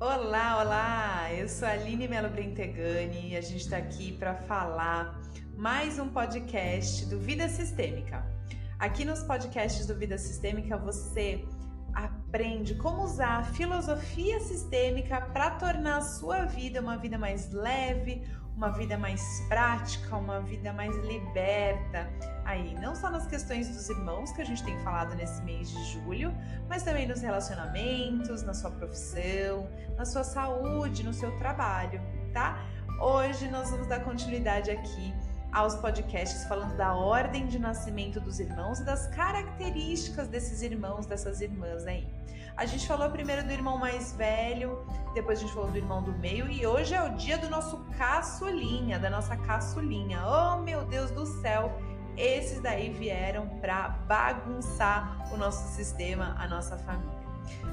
Olá, olá! Eu sou a Aline Melo Brentegani e a gente está aqui para falar mais um podcast do Vida Sistêmica. Aqui nos podcasts do Vida Sistêmica você aprende como usar a filosofia sistêmica para tornar a sua vida uma vida mais leve, uma vida mais prática, uma vida mais liberta. Aí, não só nas questões dos irmãos que a gente tem falado nesse mês de julho, mas também nos relacionamentos, na sua profissão, na sua saúde, no seu trabalho, tá? Hoje nós vamos dar continuidade aqui aos podcasts falando da ordem de nascimento dos irmãos e das características desses irmãos, dessas irmãs aí. A gente falou primeiro do irmão mais velho, depois a gente falou do irmão do meio e hoje é o dia do nosso caçulinha, da nossa caçulinha. Oh, meu Deus do céu! Esses daí vieram para bagunçar o nosso sistema, a nossa família.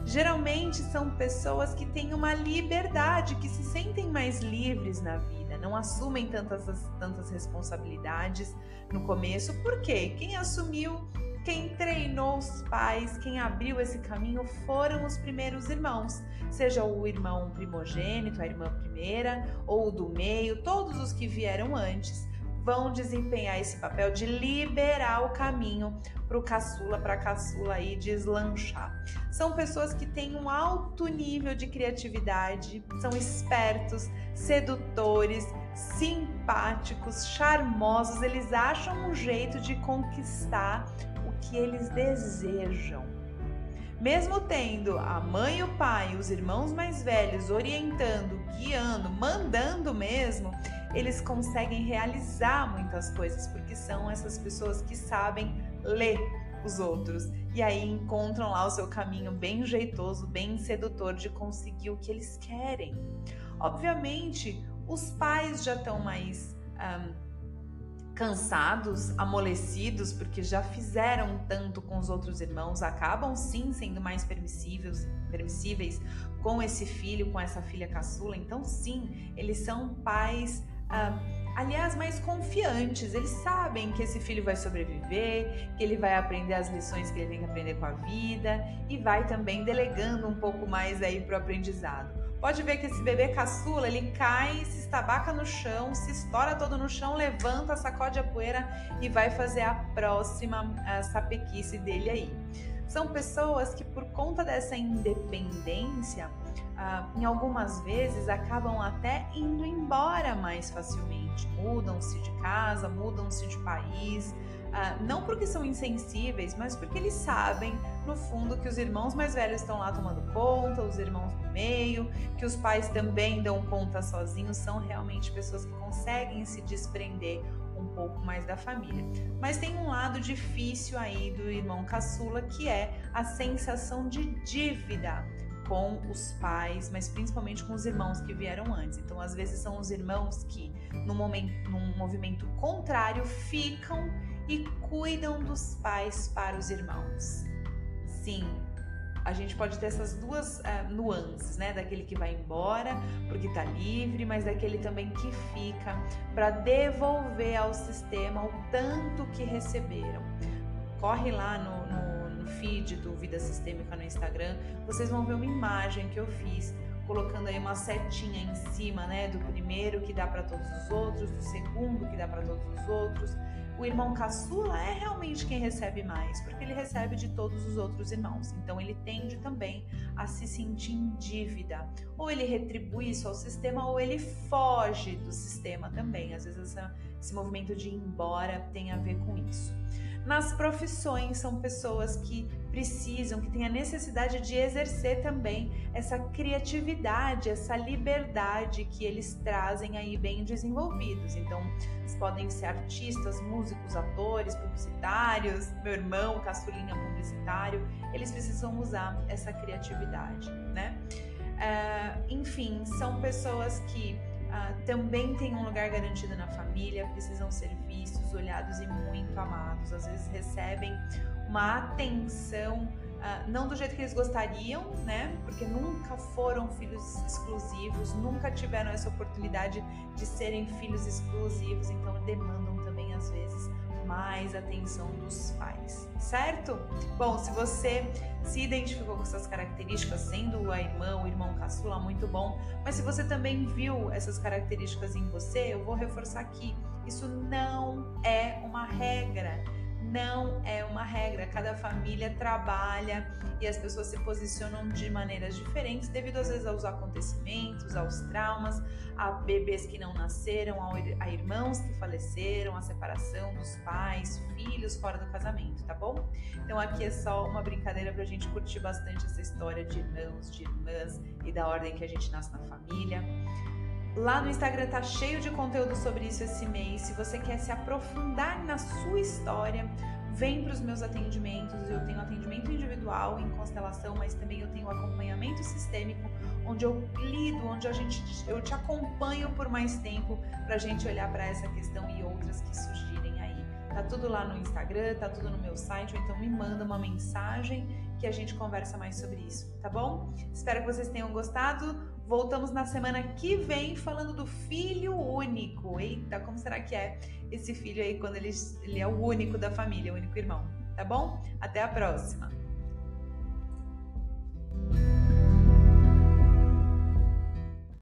Geralmente são pessoas que têm uma liberdade, que se sentem mais livres na vida, não assumem tantas, tantas responsabilidades no começo, porque quem assumiu, quem treinou os pais, quem abriu esse caminho foram os primeiros irmãos, seja o irmão primogênito, a irmã primeira, ou o do meio, todos os que vieram antes vão desempenhar esse papel de liberar o caminho para o caçula, para a caçula aí deslanchar. São pessoas que têm um alto nível de criatividade, são espertos, sedutores, simpáticos, charmosos, eles acham um jeito de conquistar que eles desejam. Mesmo tendo a mãe e o pai, os irmãos mais velhos orientando, guiando, mandando mesmo, eles conseguem realizar muitas coisas, porque são essas pessoas que sabem ler os outros e aí encontram lá o seu caminho bem jeitoso, bem sedutor de conseguir o que eles querem. Obviamente, os pais já estão mais um, cansados, amolecidos, porque já fizeram tanto com os outros irmãos, acabam sim sendo mais permissíveis, permissíveis com esse filho, com essa filha caçula. Então, sim, eles são pais ah, aliás, mais confiantes. Eles sabem que esse filho vai sobreviver, que ele vai aprender as lições que ele tem que aprender com a vida e vai também delegando um pouco mais aí pro aprendizado. Pode ver que esse bebê caçula, ele cai, se estabaca no chão, se estoura todo no chão, levanta, sacode a poeira e vai fazer a próxima sapequice dele aí. São pessoas que, por conta dessa independência, ah, em algumas vezes acabam até indo embora mais facilmente. Mudam-se de casa, mudam-se de país, ah, não porque são insensíveis, mas porque eles sabem, no fundo, que os irmãos mais velhos estão lá tomando conta, os irmãos do meio, que os pais também dão conta sozinhos, são realmente pessoas que conseguem se desprender um pouco mais da família. Mas tem um lado difícil aí do irmão caçula que é a sensação de dívida com os pais, mas principalmente com os irmãos que vieram antes. Então, às vezes são os irmãos que, num, momento, num movimento contrário, ficam e cuidam dos pais para os irmãos. Sim, a gente pode ter essas duas uh, nuances, né? Daquele que vai embora porque está livre, mas daquele também que fica para devolver ao sistema o tanto que receberam. Corre lá no, no feed do Vida Sistêmica no Instagram, vocês vão ver uma imagem que eu fiz colocando aí uma setinha em cima, né, do primeiro que dá para todos os outros, do segundo que dá para todos os outros. O irmão caçula é realmente quem recebe mais, porque ele recebe de todos os outros irmãos. Então ele tende também a se sentir em dívida. Ou ele retribui isso ao sistema, ou ele foge do sistema também. Às vezes essa, esse movimento de ir embora tem a ver com isso. Nas profissões, são pessoas que precisam, que têm a necessidade de exercer também essa criatividade, essa liberdade que eles trazem aí bem desenvolvidos. Então, eles podem ser artistas, músicos, atores, publicitários, meu irmão, caçulinha publicitário, eles precisam usar essa criatividade, né? Uh, enfim, são pessoas que uh, também têm um lugar garantido na família, precisam ser vistos, olhados e muito amados. Às vezes recebem uma atenção uh, não do jeito que eles gostariam, né? Porque nunca foram filhos exclusivos, nunca tiveram essa oportunidade de serem filhos exclusivos, então demandam também às vezes mais atenção dos pais, certo? Bom, se você se identificou com essas características, sendo a irmã, o irmão caçula, muito bom. Mas se você também viu essas características em você, eu vou reforçar aqui: isso não é uma regra não é uma regra. Cada família trabalha e as pessoas se posicionam de maneiras diferentes devido às vezes aos acontecimentos, aos traumas, a bebês que não nasceram, a irmãos que faleceram, a separação dos pais, filhos fora do casamento, tá bom? Então aqui é só uma brincadeira pra gente curtir bastante essa história de irmãos, de irmãs e da ordem que a gente nasce na família. Lá no Instagram tá cheio de conteúdo sobre isso esse mês. Se você quer se aprofundar na sua história, vem para os meus atendimentos. Eu tenho atendimento individual em constelação, mas também eu tenho acompanhamento sistêmico, onde eu lido, onde a gente, eu te acompanho por mais tempo para a gente olhar para essa questão e outras que surgirem aí. Tá tudo lá no Instagram, tá tudo no meu site, ou então me manda uma mensagem que a gente conversa mais sobre isso, tá bom? Espero que vocês tenham gostado. Voltamos na semana que vem falando do filho único. Eita, como será que é esse filho aí quando ele, ele é o único da família, o único irmão? Tá bom? Até a próxima!